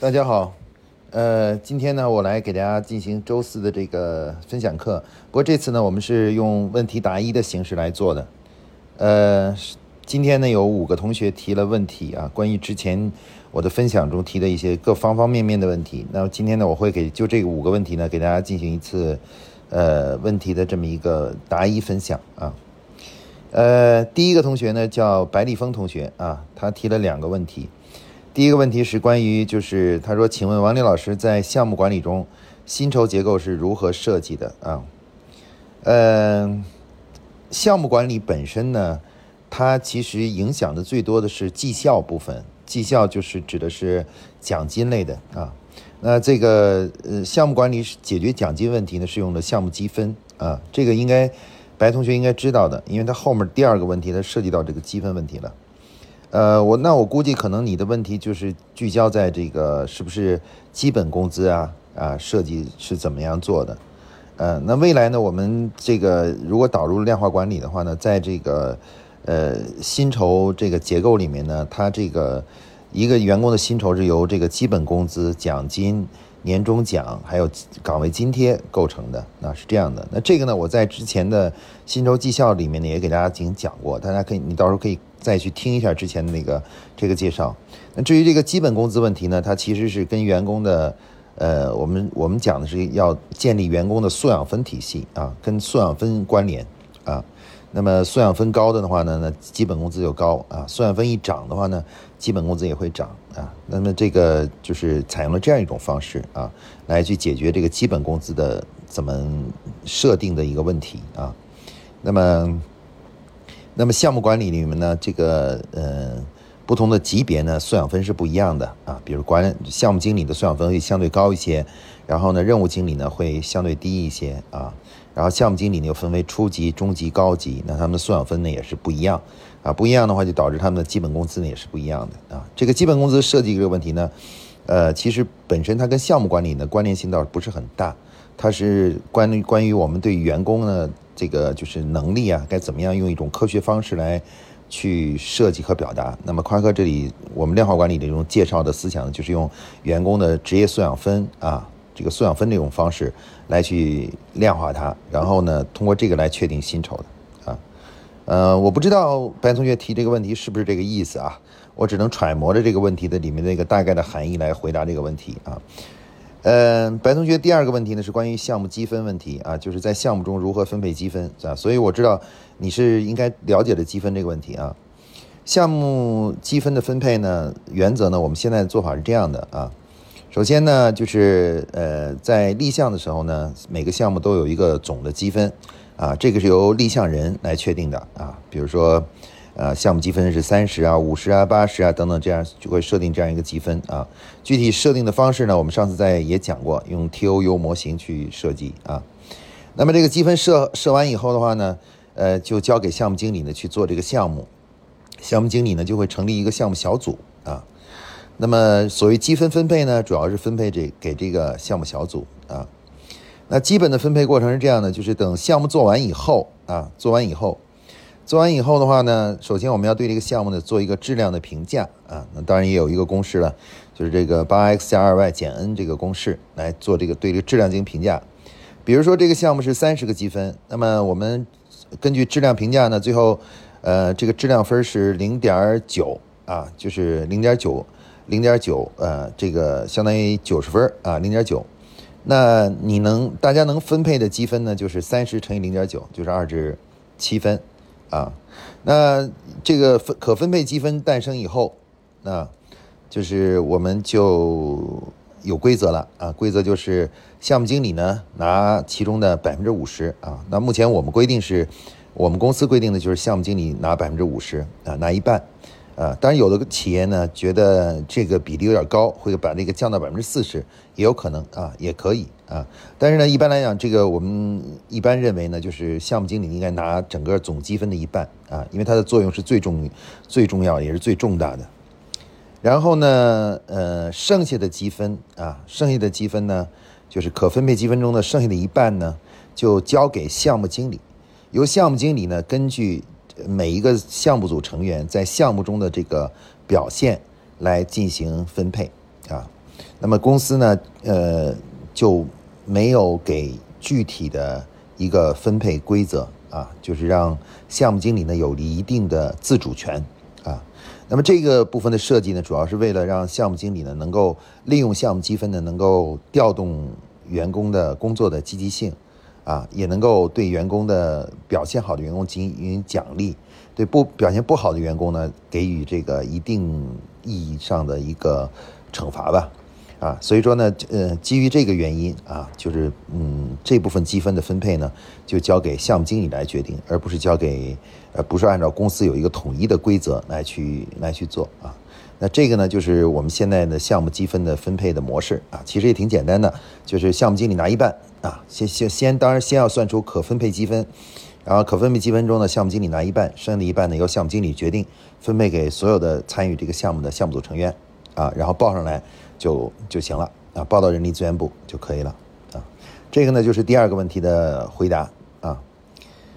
大家好，呃，今天呢，我来给大家进行周四的这个分享课。不过这次呢，我们是用问题答疑的形式来做的。呃，今天呢，有五个同学提了问题啊，关于之前我的分享中提的一些各方方面面的问题。那今天呢，我会给就这五个问题呢，给大家进行一次呃问题的这么一个答疑分享啊。呃，第一个同学呢叫白立峰同学啊，他提了两个问题。第一个问题是关于，就是他说，请问王林老师在项目管理中，薪酬结构是如何设计的啊？嗯，项目管理本身呢，它其实影响的最多的是绩效部分，绩效就是指的是奖金类的啊。那这个呃，项目管理解决奖金问题呢，是用的项目积分啊，这个应该。白同学应该知道的，因为他后面第二个问题，它涉及到这个积分问题了。呃，我那我估计可能你的问题就是聚焦在这个是不是基本工资啊啊设计是怎么样做的？呃，那未来呢，我们这个如果导入量化管理的话呢，在这个呃薪酬这个结构里面呢，它这个一个员工的薪酬是由这个基本工资、奖金。年终奖还有岗位津贴构成的，那是这样的。那这个呢，我在之前的薪酬绩效里面呢，也给大家进行讲过，大家可以，你到时候可以再去听一下之前的那个这个介绍。那至于这个基本工资问题呢，它其实是跟员工的，呃，我们我们讲的是要建立员工的素养分体系啊，跟素养分关联啊。那么素养分高的的话呢，那基本工资就高啊；素养分一涨的话呢，基本工资也会涨啊。那么这个就是采用了这样一种方式啊，来去解决这个基本工资的怎么设定的一个问题啊。那么，那么项目管理里面呢，这个呃不同的级别呢，素养分是不一样的啊。比如管项目经理的素养分会相对高一些，然后呢，任务经理呢会相对低一些啊。然后项目经理呢又分为初级、中级、高级，那他们的素养分呢也是不一样，啊，不一样的话就导致他们的基本工资呢也是不一样的啊。这个基本工资设计这个问题呢，呃，其实本身它跟项目管理的关联性倒不是很大，它是关于关于我们对员工呢这个就是能力啊，该怎么样用一种科学方式来去设计和表达。那么夸克这里我们量化管理的一种介绍的思想就是用员工的职业素养分啊。这个素养分这种方式来去量化它，然后呢，通过这个来确定薪酬的啊，呃，我不知道白同学提这个问题是不是这个意思啊？我只能揣摩着这个问题的里面那个大概的含义来回答这个问题啊。呃，白同学第二个问题呢是关于项目积分问题啊，就是在项目中如何分配积分啊？所以我知道你是应该了解的积分这个问题啊。项目积分的分配呢，原则呢，我们现在的做法是这样的啊。首先呢，就是呃，在立项的时候呢，每个项目都有一个总的积分，啊，这个是由立项人来确定的啊。比如说，呃，项目积分是三十啊、五十啊、八十啊等等，这样就会设定这样一个积分啊。具体设定的方式呢，我们上次在也讲过，用 TOU 模型去设计啊。那么这个积分设设完以后的话呢，呃，就交给项目经理呢去做这个项目，项目经理呢就会成立一个项目小组啊。那么，所谓积分分配呢，主要是分配这给这个项目小组啊。那基本的分配过程是这样的，就是等项目做完以后啊，做完以后，做完以后的话呢，首先我们要对这个项目呢做一个质量的评价啊。那当然也有一个公式了，就是这个八 x 加二 y 减 n 这个公式来做这个对这个质量进行评价。比如说这个项目是三十个积分，那么我们根据质量评价呢，最后呃这个质量分是零点九啊，就是零点九。零点九，呃，这个相当于九十分啊，零点九。那你能大家能分配的积分呢，就是三十乘以零点九，就是二至七分啊。那这个分可分配积分诞生以后，那就是我们就有规则了啊。规则就是项目经理呢拿其中的百分之五十啊。那目前我们规定是，我们公司规定的就是项目经理拿百分之五十啊，拿一半。啊，当然有的企业呢觉得这个比例有点高，会把这个降到百分之四十，也有可能啊，也可以啊。但是呢，一般来讲，这个我们一般认为呢，就是项目经理应该拿整个总积分的一半啊，因为它的作用是最重、最重要也是最重大的。然后呢，呃，剩下的积分啊，剩下的积分呢，就是可分配积分中的剩下的一半呢，就交给项目经理，由项目经理呢根据。每一个项目组成员在项目中的这个表现来进行分配啊。那么公司呢，呃，就没有给具体的一个分配规则啊，就是让项目经理呢有一定的自主权啊。那么这个部分的设计呢，主要是为了让项目经理呢能够利用项目积分呢，能够调动员工的工作的积极性。啊，也能够对员工的表现好的员工进行奖励，对不表现不好的员工呢，给予这个一定意义上的一个惩罚吧。啊，所以说呢，呃，基于这个原因啊，就是嗯，这部分积分的分配呢，就交给项目经理来决定，而不是交给呃，不是按照公司有一个统一的规则来去来去做啊。那这个呢，就是我们现在的项目积分的分配的模式啊，其实也挺简单的，就是项目经理拿一半。啊，先先先，当然先要算出可分配积分，然后可分配积分中呢，项目经理拿一半，剩下的一半呢由项目经理决定分配给所有的参与这个项目的项目组成员，啊，然后报上来就就行了，啊，报到人力资源部就可以了，啊，这个呢就是第二个问题的回答，啊，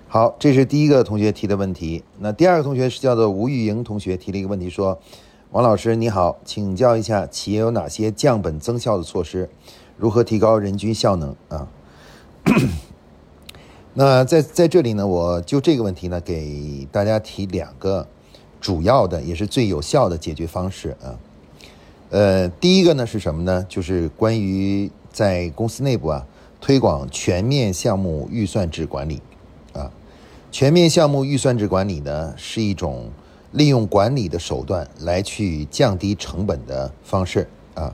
好，这是第一个同学提的问题，那第二个同学是叫做吴玉莹同学提了一个问题说，王老师你好，请教一下企业有哪些降本增效的措施？如何提高人均效能啊？那在在这里呢，我就这个问题呢，给大家提两个主要的，也是最有效的解决方式啊。呃，第一个呢是什么呢？就是关于在公司内部啊，推广全面项目预算制管理啊。全面项目预算制管理呢，是一种利用管理的手段来去降低成本的方式啊。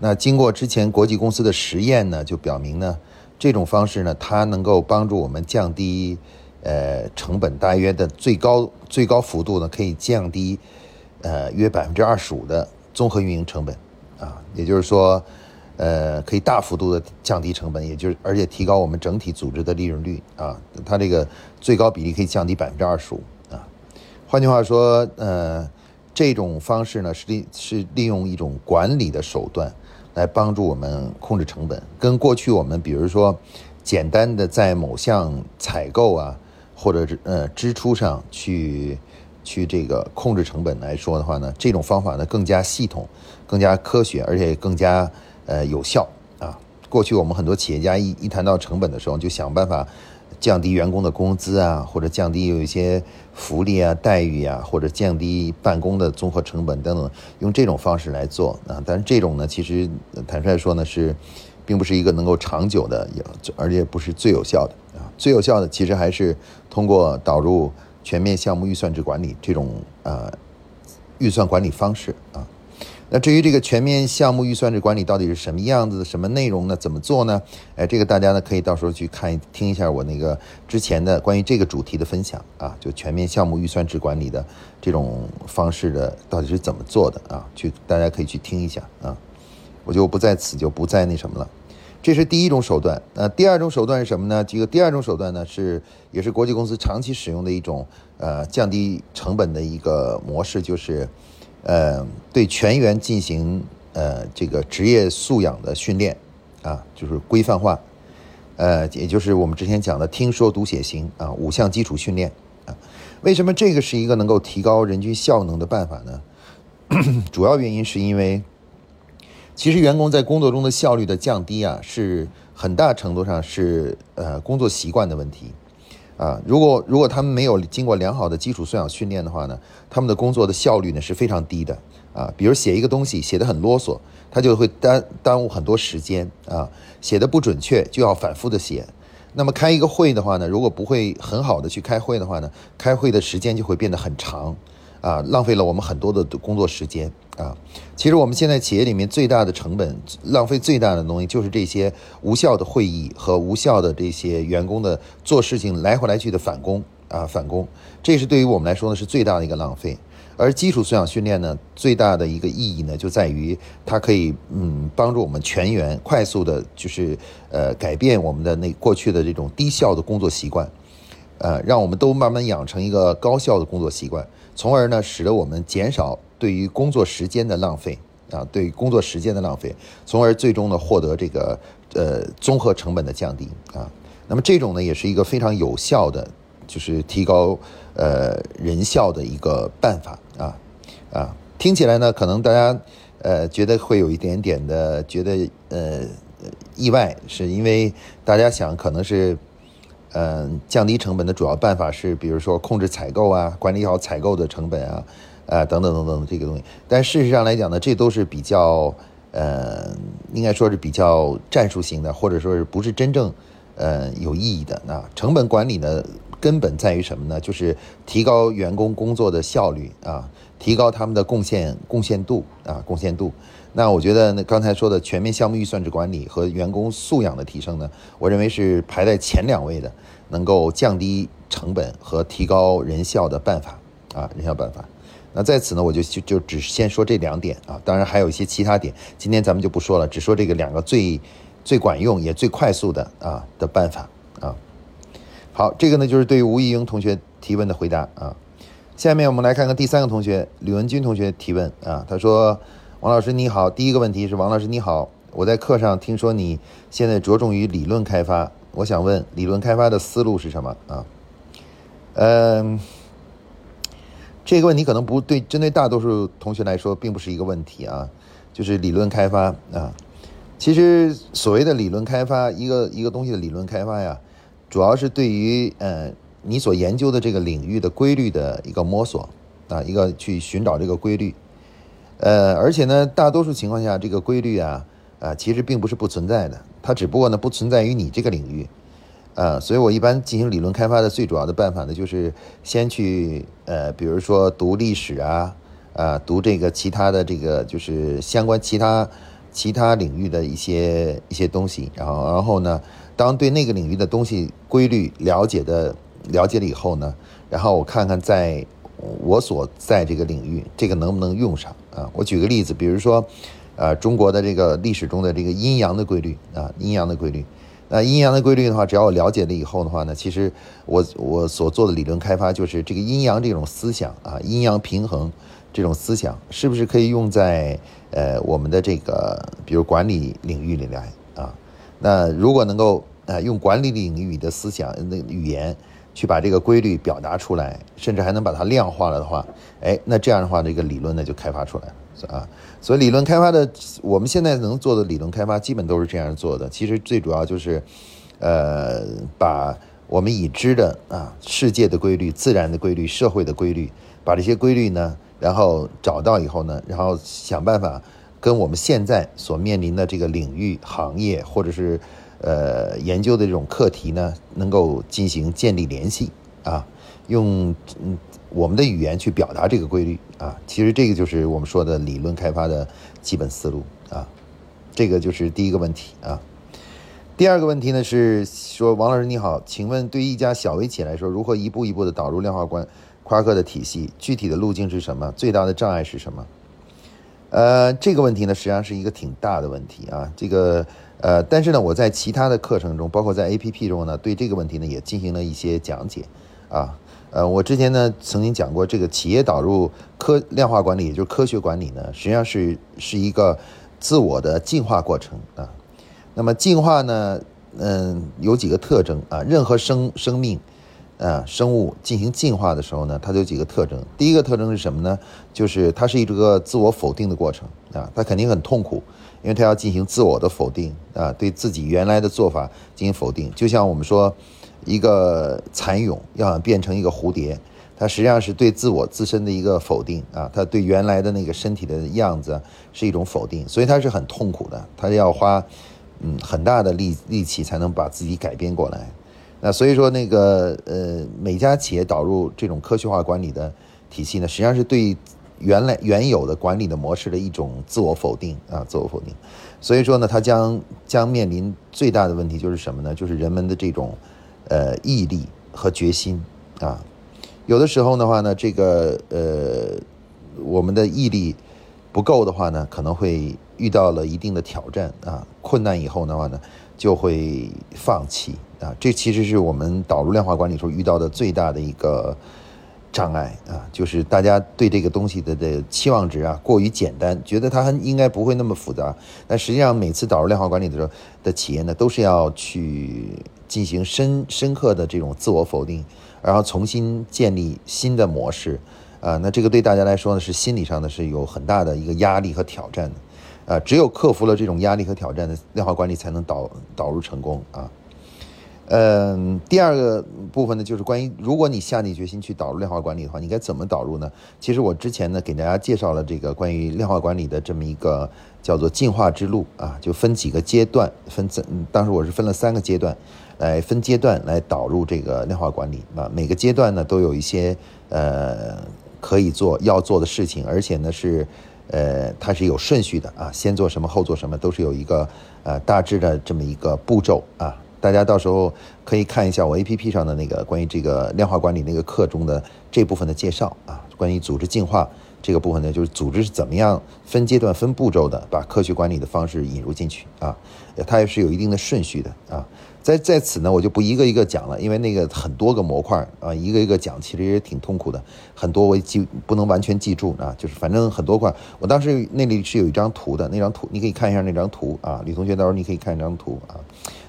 那经过之前国际公司的实验呢，就表明呢，这种方式呢，它能够帮助我们降低，呃，成本大约的最高最高幅度呢，可以降低，呃，约百分之二十五的综合运营成本，啊，也就是说，呃，可以大幅度的降低成本，也就是而且提高我们整体组织的利润率啊，它这个最高比例可以降低百分之二十五啊，换句话说，呃，这种方式呢是利是利用一种管理的手段。来帮助我们控制成本，跟过去我们比如说简单的在某项采购啊，或者是呃支出上去去这个控制成本来说的话呢，这种方法呢更加系统、更加科学，而且更加呃有效啊。过去我们很多企业家一一谈到成本的时候，就想办法。降低员工的工资啊，或者降低有一些福利啊、待遇啊，或者降低办公的综合成本等等，用这种方式来做啊。但是这种呢，其实坦率说呢，是并不是一个能够长久的，也而且不是最有效的啊。最有效的其实还是通过导入全面项目预算制管理这种呃预算管理方式啊。那至于这个全面项目预算制管理到底是什么样子、什么内容呢？怎么做呢？哎，这个大家呢可以到时候去看听一下我那个之前的关于这个主题的分享啊，就全面项目预算制管理的这种方式的到底是怎么做的啊？去大家可以去听一下啊，我就不在此就不再那什么了。这是第一种手段。呃，第二种手段是什么呢？这个第二种手段呢是也是国际公司长期使用的一种呃降低成本的一个模式，就是。呃，对全员进行呃这个职业素养的训练，啊，就是规范化，呃，也就是我们之前讲的听说读写行啊五项基础训练啊。为什么这个是一个能够提高人均效能的办法呢？主要原因是因为，其实员工在工作中的效率的降低啊，是很大程度上是呃工作习惯的问题。啊，如果如果他们没有经过良好的基础素养训练的话呢，他们的工作的效率呢是非常低的啊。比如写一个东西写的很啰嗦，他就会耽耽误很多时间啊。写的不准确就要反复的写。那么开一个会的话呢，如果不会很好的去开会的话呢，开会的时间就会变得很长。啊，浪费了我们很多的工作时间啊！其实我们现在企业里面最大的成本、浪费最大的东西，就是这些无效的会议和无效的这些员工的做事情来回来去的返工啊，返工，这是对于我们来说呢是最大的一个浪费。而基础素养训练呢，最大的一个意义呢，就在于它可以嗯帮助我们全员快速的，就是呃改变我们的那过去的这种低效的工作习惯，呃，让我们都慢慢养成一个高效的工作习惯。从而呢，使得我们减少对于工作时间的浪费啊，对工作时间的浪费，从而最终呢获得这个呃综合成本的降低啊。那么这种呢也是一个非常有效的，就是提高呃人效的一个办法啊啊。听起来呢，可能大家呃，觉得会有一点点的觉得呃意外，是因为大家想可能是嗯降低成本的主要办法是，比如说控制采购啊，管理好采购的成本啊，啊等等等等这个东西。但事实上来讲呢，这都是比较呃应该说是比较战术性的，或者说是不是真正呃有意义的。那成本管理呢，根本在于什么呢？就是提高员工工作的效率啊。提高他们的贡献贡献度啊，贡献度。那我觉得，那刚才说的全面项目预算制管理和员工素养的提升呢，我认为是排在前两位的，能够降低成本和提高人效的办法啊，人效办法。那在此呢，我就就就只先说这两点啊，当然还有一些其他点，今天咱们就不说了，只说这个两个最最管用也最快速的啊的办法啊。好，这个呢就是对于吴一英同学提问的回答啊。下面我们来看看第三个同学吕文军同学提问啊，他说：“王老师你好，第一个问题是王老师你好，我在课上听说你现在着重于理论开发，我想问理论开发的思路是什么啊？嗯，这个问题可能不对，针对大多数同学来说并不是一个问题啊，就是理论开发啊，其实所谓的理论开发，一个一个东西的理论开发呀，主要是对于呃。”你所研究的这个领域的规律的一个摸索啊，一个去寻找这个规律，呃，而且呢，大多数情况下，这个规律啊，啊，其实并不是不存在的，它只不过呢，不存在于你这个领域，啊，所以我一般进行理论开发的最主要的办法呢，就是先去呃，比如说读历史啊，啊，读这个其他的这个就是相关其他其他领域的一些一些东西，然后然后呢，当对那个领域的东西规律了解的。了解了以后呢，然后我看看在我所在这个领域，这个能不能用上啊？我举个例子，比如说，呃，中国的这个历史中的这个阴阳的规律啊，阴阳的规律。那阴阳的规律的话，只要我了解了以后的话呢，其实我我所做的理论开发就是这个阴阳这种思想啊，阴阳平衡这种思想，是不是可以用在呃我们的这个比如管理领域里来啊？那如果能够呃用管理领域的思想那语言。去把这个规律表达出来，甚至还能把它量化了的话，哎，那这样的话，这个理论呢就开发出来了，啊，所以理论开发的，我们现在能做的理论开发，基本都是这样做的。其实最主要就是，呃，把我们已知的啊世界的规律、自然的规律、社会的规律，把这些规律呢，然后找到以后呢，然后想办法跟我们现在所面临的这个领域、行业或者是。呃，研究的这种课题呢，能够进行建立联系啊，用嗯我们的语言去表达这个规律啊，其实这个就是我们说的理论开发的基本思路啊，这个就是第一个问题啊。第二个问题呢是说，王老师你好，请问对于一家小微企业来说，如何一步一步的导入量化关夸克的体系？具体的路径是什么？最大的障碍是什么？呃，这个问题呢，实际上是一个挺大的问题啊，这个。呃，但是呢，我在其他的课程中，包括在 A P P 中呢，对这个问题呢也进行了一些讲解，啊，呃，我之前呢曾经讲过，这个企业导入科量化管理，也就是科学管理呢，实际上是是一个自我的进化过程啊。那么进化呢，嗯，有几个特征啊，任何生生命。啊，生物进行进化的时候呢，它有几个特征。第一个特征是什么呢？就是它是一个自我否定的过程啊，它肯定很痛苦，因为它要进行自我的否定啊，对自己原来的做法进行否定。就像我们说，一个蚕蛹要想变成一个蝴蝶，它实际上是对自我自身的一个否定啊，它对原来的那个身体的样子是一种否定，所以它是很痛苦的，它要花嗯很大的力力气才能把自己改变过来。那所以说，那个呃，每家企业导入这种科学化管理的体系呢，实际上是对原来原有的管理的模式的一种自我否定啊，自我否定。所以说呢，它将将面临最大的问题就是什么呢？就是人们的这种呃毅力和决心啊。有的时候的话呢，这个呃我们的毅力不够的话呢，可能会遇到了一定的挑战啊，困难以后的话呢，就会放弃。啊，这其实是我们导入量化管理时候遇到的最大的一个障碍啊，就是大家对这个东西的的期望值啊过于简单，觉得它应该不会那么复杂。但实际上，每次导入量化管理的时候的企业呢，都是要去进行深深刻的这种自我否定，然后重新建立新的模式啊，那这个对大家来说呢，是心理上呢是有很大的一个压力和挑战的，啊，只有克服了这种压力和挑战的量化管理，才能导导入成功啊。嗯，第二个部分呢，就是关于如果你下定决心去导入量化管理的话，你该怎么导入呢？其实我之前呢给大家介绍了这个关于量化管理的这么一个叫做进化之路啊，就分几个阶段，分怎当时我是分了三个阶段，来分阶段来导入这个量化管理啊，每个阶段呢都有一些呃可以做要做的事情，而且呢是呃它是有顺序的啊，先做什么后做什么都是有一个呃大致的这么一个步骤啊。大家到时候可以看一下我 A P P 上的那个关于这个量化管理那个课中的这部分的介绍啊，关于组织进化这个部分呢，就是组织是怎么样分阶段、分步骤的把科学管理的方式引入进去啊，它也是有一定的顺序的啊。在在此呢，我就不一个一个讲了，因为那个很多个模块啊，一个一个讲其实也挺痛苦的，很多我记不能完全记住啊，就是反正很多块。我当时那里是有一张图的，那张图你可以看一下那张图啊，李同学到时候你可以看一张图啊，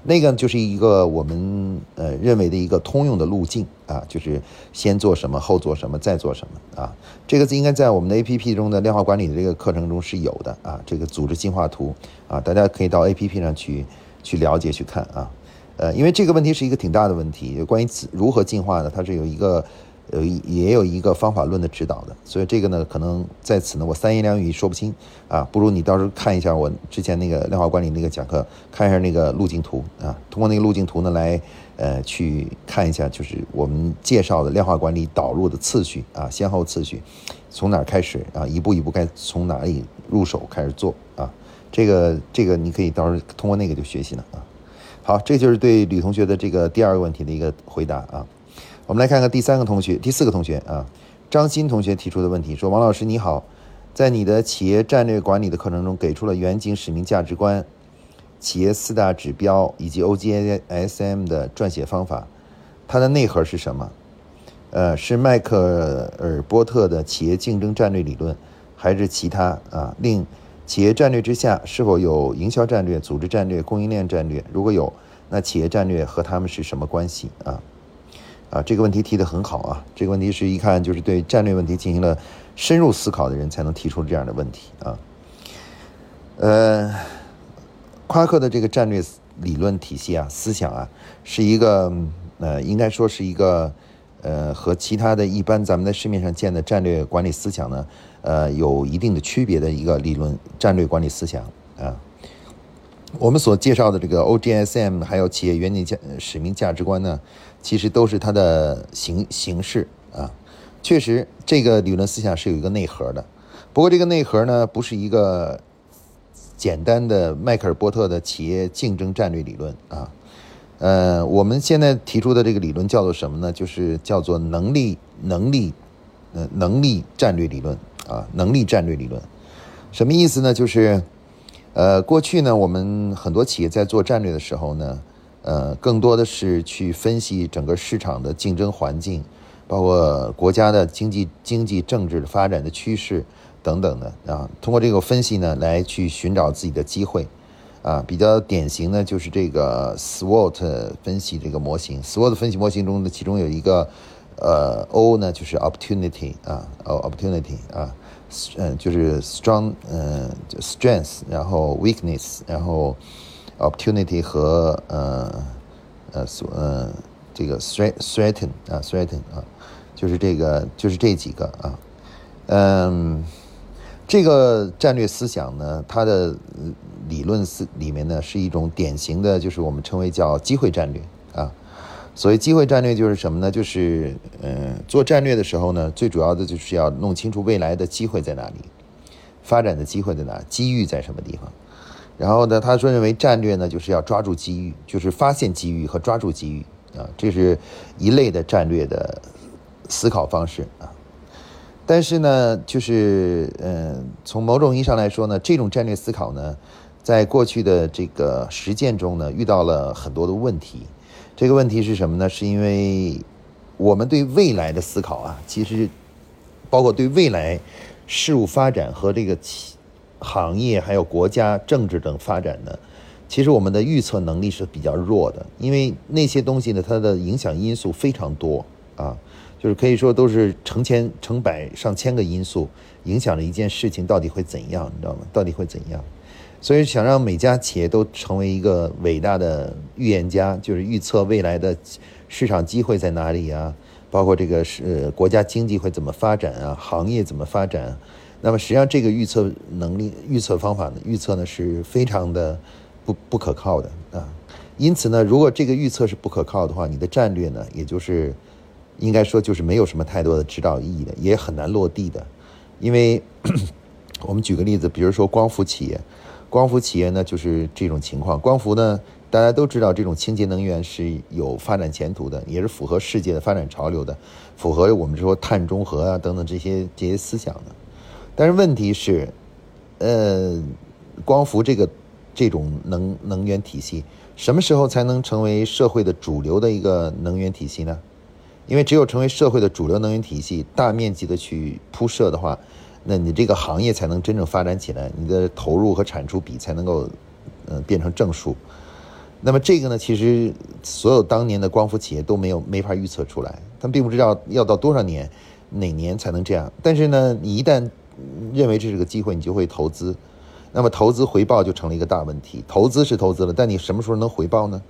那个就是一个我们呃认为的一个通用的路径啊，就是先做什么，后做什么，再做什么啊，这个应该在我们的 A P P 中的量化管理的这个课程中是有的啊，这个组织进化图啊，大家可以到 A P P 上去去了解去看啊。呃，因为这个问题是一个挺大的问题，关于如何进化呢？它是有一个，呃，也有一个方法论的指导的，所以这个呢，可能在此呢，我三言两语说不清。啊，不如你到时候看一下我之前那个量化管理那个讲课，看一下那个路径图。啊，通过那个路径图呢来，呃，去看一下，就是我们介绍的量化管理导入的次序。啊，先后次序，从哪开始？啊，一步一步该从哪里入手开始做？啊，这个这个你可以到时候通过那个就学习了。啊。好，这就是对吕同学的这个第二个问题的一个回答。啊。我们来看看第三个同学，第四个同学啊，张鑫同学提出的问题说：“王老师你好，在你的企业战略管理的课程中，给出了远景、使命、价值观、企业四大指标以及 OGSM 的撰写方法，它的内核是什么？呃，是迈克尔波特的企业竞争战略理论，还是其他啊？另。”企业战略之下是否有营销战略、组织战略、供应链战略？如果有，那企业战略和他们是什么关系啊？啊，这个问题提得很好啊！这个问题是一看就是对战略问题进行了深入思考的人才能提出这样的问题啊。呃，夸克的这个战略理论体系啊、思想啊，是一个呃，应该说是一个呃，和其他的一般咱们在市面上见的战略管理思想呢。呃，有一定的区别的一个理论战略管理思想啊。我们所介绍的这个 OGSM 还有企业远景价使命价值观呢，其实都是它的形形式啊。确实，这个理论思想是有一个内核的。不过，这个内核呢，不是一个简单的迈克尔波特的企业竞争战略理论啊。呃，我们现在提出的这个理论叫做什么呢？就是叫做能力能力呃能力战略理论。啊，能力战略理论，什么意思呢？就是，呃，过去呢，我们很多企业在做战略的时候呢，呃，更多的是去分析整个市场的竞争环境，包括国家的经济、经济、政治的发展的趋势等等的啊。通过这个分析呢，来去寻找自己的机会。啊，比较典型的就是这个 SWOT 分析这个模型。SWOT 分析模型中的其中有一个。呃，O 呢就是 opportunity 啊，哦 opportunity 啊，嗯，就是 strong，嗯，strength，然后 weakness，然后 opportunity 和呃呃所呃这个 threaten 啊 threaten 啊，就是这个就是这几个啊，嗯，这个战略思想呢，它的理论思里面呢是一种典型的，就是我们称为叫机会战略啊。所谓机会战略就是什么呢？就是，嗯，做战略的时候呢，最主要的就是要弄清楚未来的机会在哪里，发展的机会在哪，机遇在什么地方。然后呢，他说认为战略呢，就是要抓住机遇，就是发现机遇和抓住机遇啊，这是一类的战略的思考方式啊。但是呢，就是，嗯，从某种意义上来说呢，这种战略思考呢，在过去的这个实践中呢，遇到了很多的问题。这个问题是什么呢？是因为我们对未来的思考啊，其实包括对未来事物发展和这个行业还有国家政治等发展呢，其实我们的预测能力是比较弱的。因为那些东西呢，它的影响因素非常多啊。就是可以说都是成千成百上千个因素影响了一件事情到底会怎样，你知道吗？到底会怎样？所以想让每家企业都成为一个伟大的预言家，就是预测未来的市场机会在哪里啊，包括这个是国家经济会怎么发展啊，行业怎么发展。那么实际上这个预测能力、预测方法呢，预测呢是非常的不不可靠的啊。因此呢，如果这个预测是不可靠的话，你的战略呢，也就是应该说就是没有什么太多的指导意义的，也很难落地的。因为 我们举个例子，比如说光伏企业。光伏企业呢，就是这种情况。光伏呢，大家都知道，这种清洁能源是有发展前途的，也是符合世界的发展潮流的，符合我们说碳中和啊等等这些这些思想的。但是问题是，呃，光伏这个这种能能源体系，什么时候才能成为社会的主流的一个能源体系呢？因为只有成为社会的主流能源体系，大面积的去铺设的话。那你这个行业才能真正发展起来，你的投入和产出比才能够，呃，变成正数。那么这个呢，其实所有当年的光伏企业都没有没法预测出来，他们并不知道要到多少年，哪年才能这样。但是呢，你一旦认为这是个机会，你就会投资。那么投资回报就成了一个大问题。投资是投资了，但你什么时候能回报呢？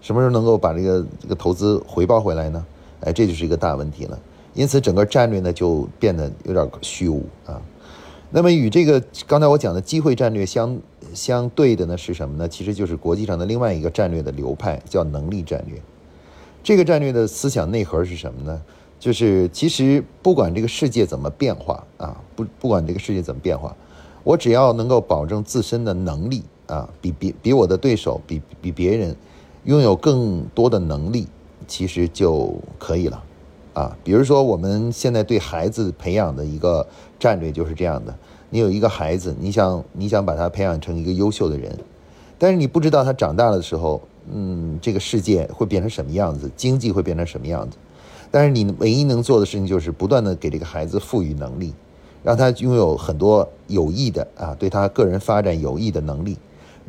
什么时候能够把这个这个投资回报回来呢？哎，这就是一个大问题了。因此，整个战略呢就变得有点虚无啊。那么，与这个刚才我讲的机会战略相相对的呢是什么呢？其实就是国际上的另外一个战略的流派，叫能力战略。这个战略的思想内核是什么呢？就是其实不管这个世界怎么变化啊，不不管这个世界怎么变化，我只要能够保证自身的能力啊，比比比我的对手，比比别人拥有更多的能力，其实就可以了。啊，比如说我们现在对孩子培养的一个战略就是这样的：你有一个孩子，你想你想把他培养成一个优秀的人，但是你不知道他长大了的时候，嗯，这个世界会变成什么样子，经济会变成什么样子。但是你唯一能做的事情就是不断的给这个孩子赋予能力，让他拥有很多有益的啊，对他个人发展有益的能力。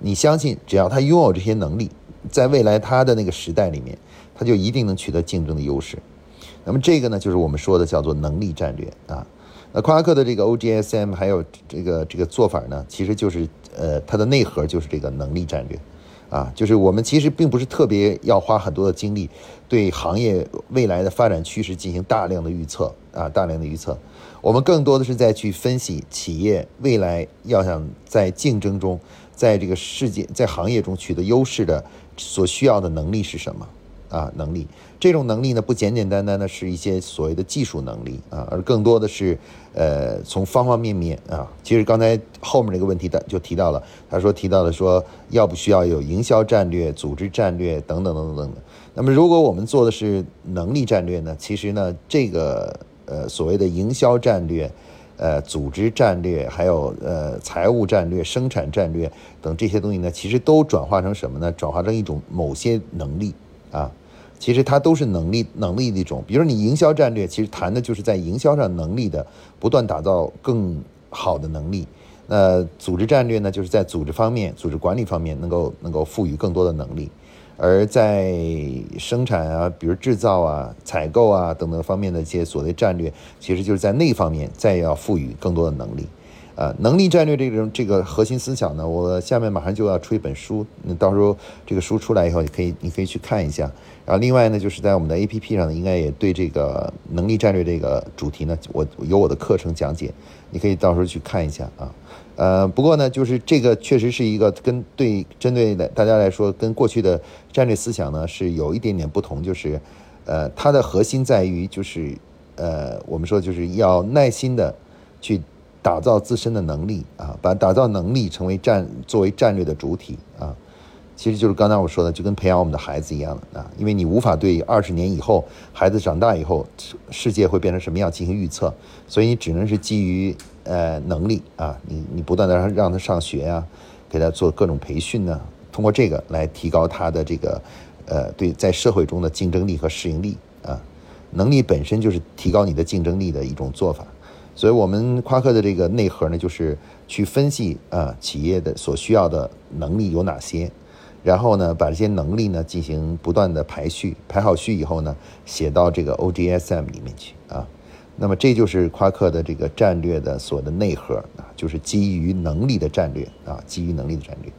你相信，只要他拥有这些能力，在未来他的那个时代里面，他就一定能取得竞争的优势。那么这个呢，就是我们说的叫做能力战略啊。那夸克的这个 OGSM 还有这个这个做法呢，其实就是呃它的内核就是这个能力战略啊，就是我们其实并不是特别要花很多的精力对行业未来的发展趋势进行大量的预测啊，大量的预测。我们更多的是在去分析企业未来要想在竞争中，在这个世界在行业中取得优势的所需要的能力是什么。啊，能力这种能力呢，不简简单单的是一些所谓的技术能力啊，而更多的是，呃，从方方面面啊。其实刚才后面那个问题的就提到了，他说提到了说，要不需要有营销战略、组织战略等等等等等等。那么如果我们做的是能力战略呢，其实呢，这个呃所谓的营销战略、呃组织战略，还有呃财务战略、生产战略等这些东西呢，其实都转化成什么呢？转化成一种某些能力啊。其实它都是能力能力的一种，比如你营销战略，其实谈的就是在营销上能力的不断打造更好的能力。那组织战略呢，就是在组织方面、组织管理方面能够能够赋予更多的能力。而在生产啊，比如制造啊、采购啊等等方面的一些所谓战略，其实就是在那方面再要赋予更多的能力。啊，能力战略这种这个核心思想呢，我下面马上就要出一本书，那到时候这个书出来以后，你可以你可以去看一下。然后另外呢，就是在我们的 A P P 上呢，应该也对这个能力战略这个主题呢，我有我的课程讲解，你可以到时候去看一下啊。呃，不过呢，就是这个确实是一个跟对针对的大家来说，跟过去的战略思想呢是有一点点不同，就是呃，它的核心在于就是呃，我们说就是要耐心的去。打造自身的能力啊，把打造能力成为战作为战略的主体啊，其实就是刚才我说的，就跟培养我们的孩子一样的啊，因为你无法对二十年以后孩子长大以后世界会变成什么样进行预测，所以你只能是基于呃能力啊，你你不断的让让他上学呀，给他做各种培训呢，通过这个来提高他的这个呃对在社会中的竞争力和适应力啊，能力本身就是提高你的竞争力的一种做法。所以，我们夸克的这个内核呢，就是去分析啊企业的所需要的能力有哪些，然后呢，把这些能力呢进行不断的排序，排好序以后呢，写到这个 OGSM 里面去啊。那么这就是夸克的这个战略的所的内核啊，就是基于能力的战略啊，基于能力的战略。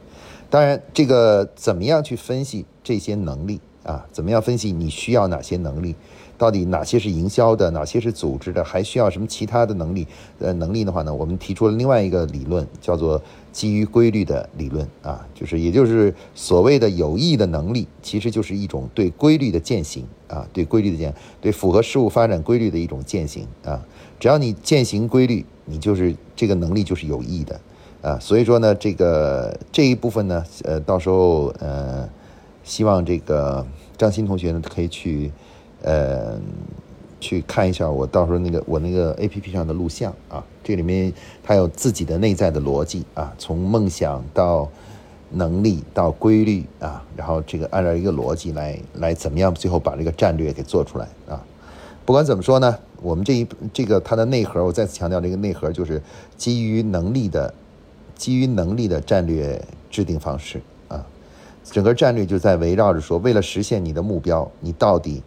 当然，这个怎么样去分析这些能力啊？怎么样分析你需要哪些能力？到底哪些是营销的，哪些是组织的，还需要什么其他的能力？呃，能力的话呢，我们提出了另外一个理论，叫做基于规律的理论啊，就是也就是所谓的有益的能力，其实就是一种对规律的践行啊，对规律的践，对符合事物发展规律的一种践行啊。只要你践行规律，你就是这个能力就是有益的啊。所以说呢，这个这一部分呢，呃，到时候呃，希望这个张鑫同学呢可以去。呃，去看一下我到时候那个我那个 A P P 上的录像啊，这里面它有自己的内在的逻辑啊，从梦想到能力到规律啊，然后这个按照一个逻辑来来怎么样最后把这个战略给做出来啊。不管怎么说呢，我们这一这个它的内核，我再次强调这个内核就是基于能力的基于能力的战略制定方式啊，整个战略就在围绕着说，为了实现你的目标，你到底。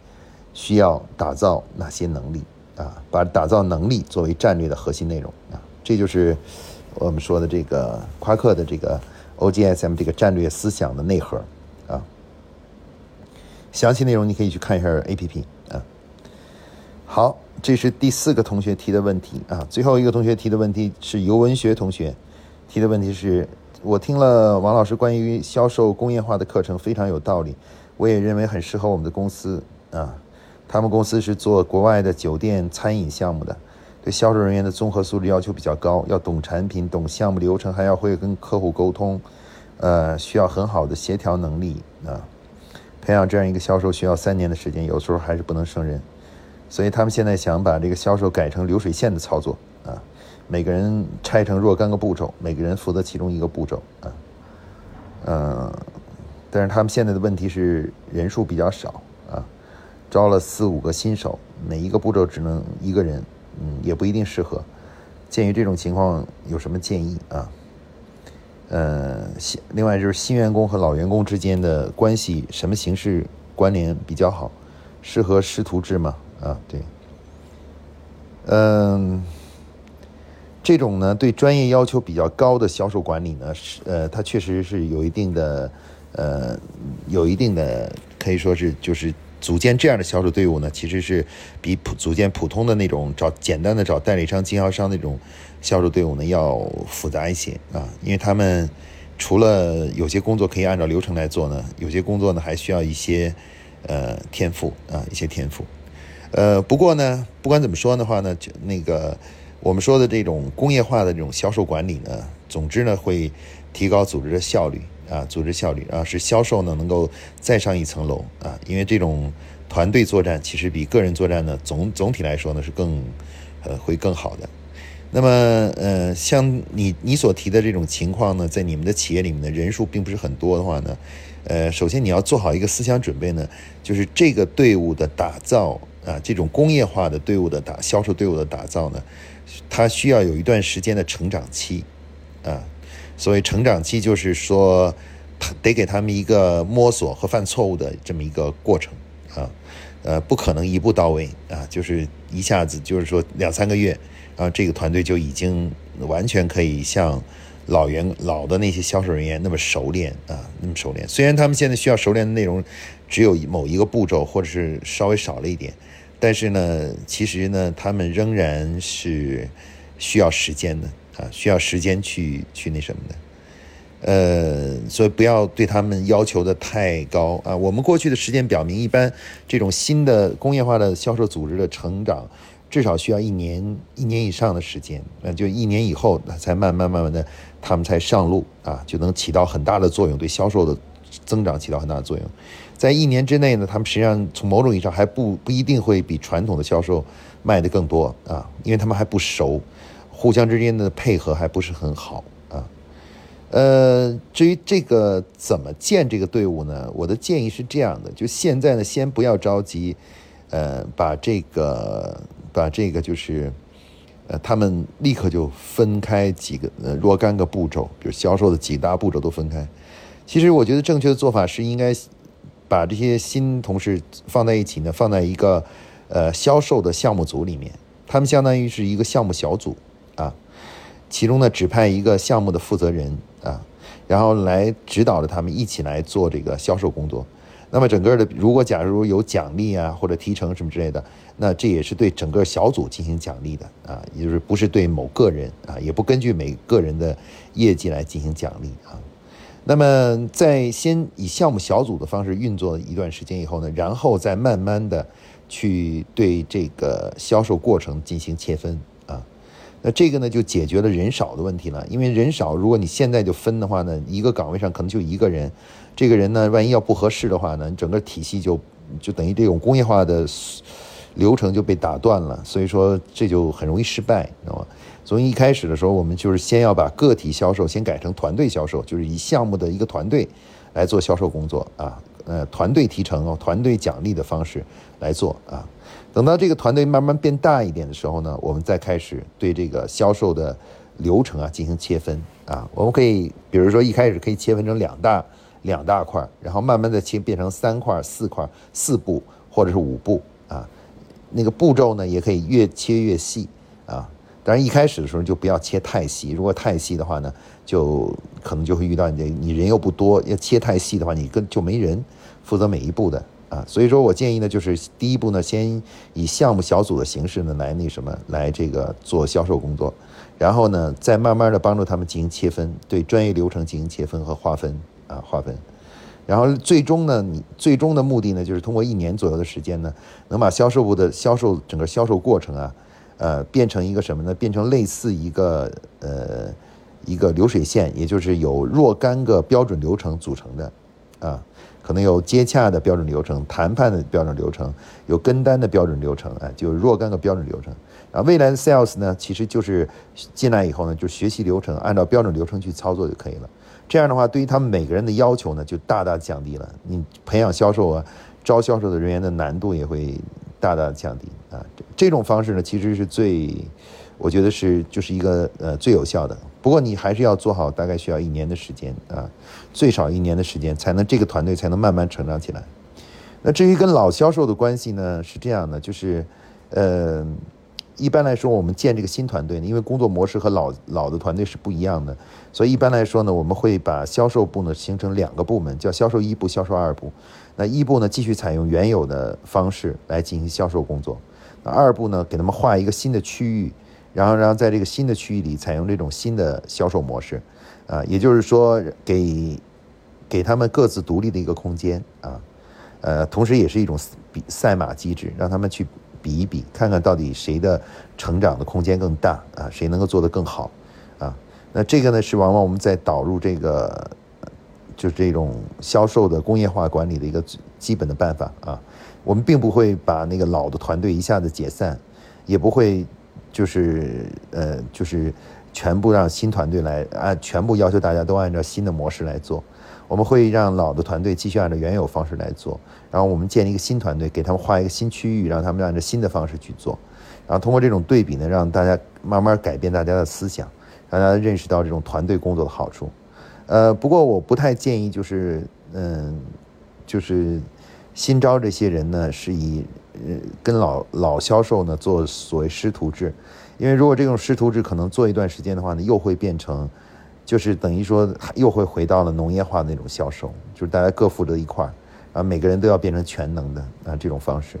需要打造哪些能力啊？把打造能力作为战略的核心内容啊，这就是我们说的这个夸克的这个 OGSM 这个战略思想的内核啊。详细内容你可以去看一下 APP 啊。好，这是第四个同学提的问题啊。最后一个同学提的问题是尤文学同学提的问题是：我听了王老师关于销售工业化的课程，非常有道理，我也认为很适合我们的公司啊。他们公司是做国外的酒店餐饮项目的，对销售人员的综合素质要求比较高，要懂产品、懂项目流程，还要会跟客户沟通，呃，需要很好的协调能力啊。培养这样一个销售需要三年的时间，有时候还是不能胜任。所以他们现在想把这个销售改成流水线的操作啊，每个人拆成若干个步骤，每个人负责其中一个步骤啊。嗯，但是他们现在的问题是人数比较少。招了四五个新手，每一个步骤只能一个人，嗯，也不一定适合。鉴于这种情况，有什么建议啊？呃，新另外就是新员工和老员工之间的关系，什么形式关联比较好？适合师徒制吗？啊，对，嗯，这种呢，对专业要求比较高的销售管理呢，是呃，它确实是有一定的，呃，有一定的，可以说是就是。组建这样的销售队伍呢，其实是比普组建普通的那种找简单的找代理商、经销商那种销售队伍呢要复杂一些啊，因为他们除了有些工作可以按照流程来做呢，有些工作呢还需要一些呃天赋啊，一些天赋。呃，不过呢，不管怎么说的话呢，就那个我们说的这种工业化的这种销售管理呢，总之呢会提高组织的效率。啊，组织效率啊，使销售呢能够再上一层楼啊，因为这种团队作战其实比个人作战呢总总体来说呢是更呃会更好的。那么呃，像你你所提的这种情况呢，在你们的企业里面的人数并不是很多的话呢，呃，首先你要做好一个思想准备呢，就是这个队伍的打造啊，这种工业化的队伍的打销售队伍的打造呢，它需要有一段时间的成长期啊。所谓成长期，就是说，得给他们一个摸索和犯错误的这么一个过程啊，呃，不可能一步到位啊，就是一下子就是说两三个月，啊，这个团队就已经完全可以像老员老的那些销售人员那么熟练啊，那么熟练。虽然他们现在需要熟练的内容只有某一个步骤，或者是稍微少了一点，但是呢，其实呢，他们仍然是需要时间的。啊，需要时间去去那什么的，呃，所以不要对他们要求的太高啊。我们过去的实践表明，一般这种新的工业化的销售组织的成长，至少需要一年一年以上的时间，那就一年以后，才慢慢慢慢的，他们才上路啊，就能起到很大的作用，对销售的增长起到很大的作用。在一年之内呢，他们实际上从某种意义上还不不一定会比传统的销售卖的更多啊，因为他们还不熟。互相之间的配合还不是很好啊，呃，至于这个怎么建这个队伍呢？我的建议是这样的：就现在呢，先不要着急，呃，把这个把这个就是，呃，他们立刻就分开几个若干个步骤，比如销售的几大步骤都分开。其实我觉得正确的做法是应该把这些新同事放在一起呢，放在一个呃销售的项目组里面，他们相当于是一个项目小组啊，其中呢指派一个项目的负责人啊，然后来指导着他们一起来做这个销售工作。那么整个的，如果假如有奖励啊或者提成什么之类的，那这也是对整个小组进行奖励的啊，也就是不是对某个人啊，也不根据每个人的业绩来进行奖励啊。那么在先以项目小组的方式运作一段时间以后呢，然后再慢慢的去对这个销售过程进行切分。那这个呢就解决了人少的问题了，因为人少，如果你现在就分的话呢，一个岗位上可能就一个人。这个人呢，万一要不合适的话呢，整个体系就就等于这种工业化的流程就被打断了，所以说这就很容易失败，知道吗？所以一开始的时候，我们就是先要把个体销售先改成团队销售，就是以项目的一个团队来做销售工作啊，呃，团队提成哦，团队奖励的方式来做啊。等到这个团队慢慢变大一点的时候呢，我们再开始对这个销售的流程啊进行切分啊。我们可以比如说一开始可以切分成两大。两大块，然后慢慢的切变成三块、四块、四步或者是五步啊，那个步骤呢也可以越切越细啊。当然一开始的时候就不要切太细，如果太细的话呢，就可能就会遇到你你人又不多，要切太细的话，你跟就没人负责每一步的啊。所以说我建议呢，就是第一步呢，先以项目小组的形式呢来那什么来这个做销售工作，然后呢再慢慢的帮助他们进行切分，对专业流程进行切分和划分。啊，划分，然后最终呢，你最终的目的呢，就是通过一年左右的时间呢，能把销售部的销售整个销售过程啊，呃，变成一个什么呢？变成类似一个呃一个流水线，也就是有若干个标准流程组成的，啊，可能有接洽的标准流程、谈判的标准流程、有跟单的标准流程，哎，就若干个标准流程。啊，未来的 sales 呢，其实就是进来以后呢，就学习流程，按照标准流程去操作就可以了。这样的话，对于他们每个人的要求呢，就大大降低了。你培养销售啊，招销售的人员的难度也会大大降低啊。这种方式呢，其实是最，我觉得是就是一个呃最有效的。不过你还是要做好，大概需要一年的时间啊，最少一年的时间，才能这个团队才能慢慢成长起来。那至于跟老销售的关系呢，是这样的，就是呃。一般来说，我们建这个新团队呢，因为工作模式和老老的团队是不一样的，所以一般来说呢，我们会把销售部呢形成两个部门，叫销售一部、销售二部。那一部呢，继续采用原有的方式来进行销售工作；那二部呢，给他们划一个新的区域，然后然后在这个新的区域里采用这种新的销售模式。啊，也就是说，给给他们各自独立的一个空间啊，呃，同时也是一种比赛马机制，让他们去。比一比，看看到底谁的成长的空间更大啊？谁能够做得更好啊？那这个呢，是往往我们在导入这个，就是这种销售的工业化管理的一个基本的办法啊。我们并不会把那个老的团队一下子解散，也不会就是呃，就是全部让新团队来按全部要求大家都按照新的模式来做。我们会让老的团队继续按照原有方式来做，然后我们建立一个新团队，给他们划一个新区域，让他们按照新的方式去做，然后通过这种对比呢，让大家慢慢改变大家的思想，让大家认识到这种团队工作的好处。呃，不过我不太建议，就是嗯，就是新招这些人呢，是以呃跟老老销售呢做所谓师徒制，因为如果这种师徒制可能做一段时间的话呢，又会变成。就是等于说又会回到了农业化那种销售，就是大家各负责一块儿，啊，每个人都要变成全能的啊这种方式。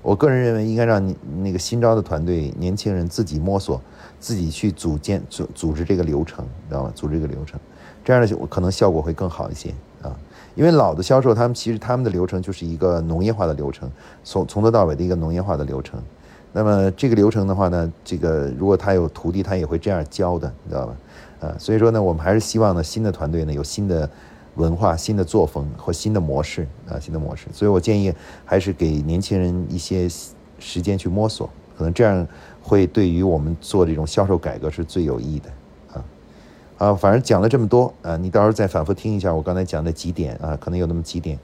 我个人认为应该让那个新招的团队年轻人自己摸索，自己去组建组组织这个流程，知道吗？组织这个流程，这样的可能效果会更好一些啊。因为老的销售他们其实他们的流程就是一个农业化的流程，从从头到尾的一个农业化的流程。那么这个流程的话呢，这个如果他有徒弟，他也会这样教的，你知道吧？啊，所以说呢，我们还是希望呢，新的团队呢有新的文化、新的作风或新的模式啊，新的模式。所以我建议还是给年轻人一些时间去摸索，可能这样会对于我们做这种销售改革是最有益的啊。啊，反正讲了这么多啊，你到时候再反复听一下我刚才讲的几点啊，可能有那么几点，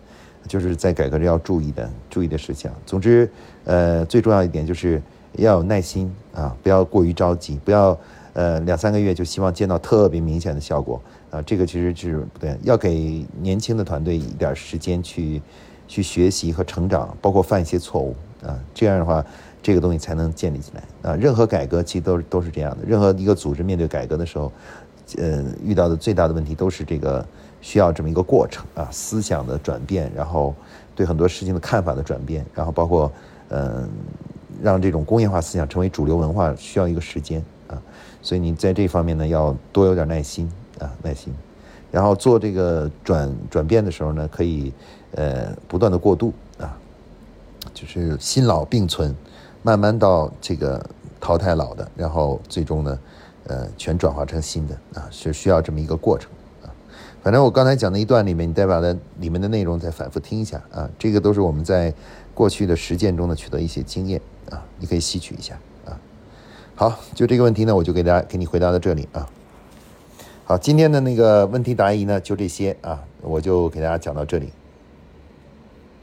就是在改革中要注意的、注意的事项。总之，呃，最重要一点就是要有耐心啊，不要过于着急，不要。呃，两三个月就希望见到特别明显的效果，啊，这个其实是不对，要给年轻的团队一点时间去去学习和成长，包括犯一些错误啊，这样的话，这个东西才能建立起来啊。任何改革其实都都是这样的，任何一个组织面对改革的时候，呃，遇到的最大的问题都是这个需要这么一个过程啊，思想的转变，然后对很多事情的看法的转变，然后包括嗯，让这种工业化思想成为主流文化需要一个时间啊，所以你在这方面呢要多有点耐心。啊，耐心，然后做这个转转变的时候呢，可以呃不断的过渡啊，就是新老并存，慢慢到这个淘汰老的，然后最终呢，呃全转化成新的啊，是需要这么一个过程。反正我刚才讲的一段里面，你再把它里面的内容再反复听一下啊，这个都是我们在过去的实践中呢取得一些经验啊，你可以吸取一下啊。好，就这个问题呢，我就给大家给你回答到这里啊。好，今天的那个问题答疑呢，就这些啊，我就给大家讲到这里。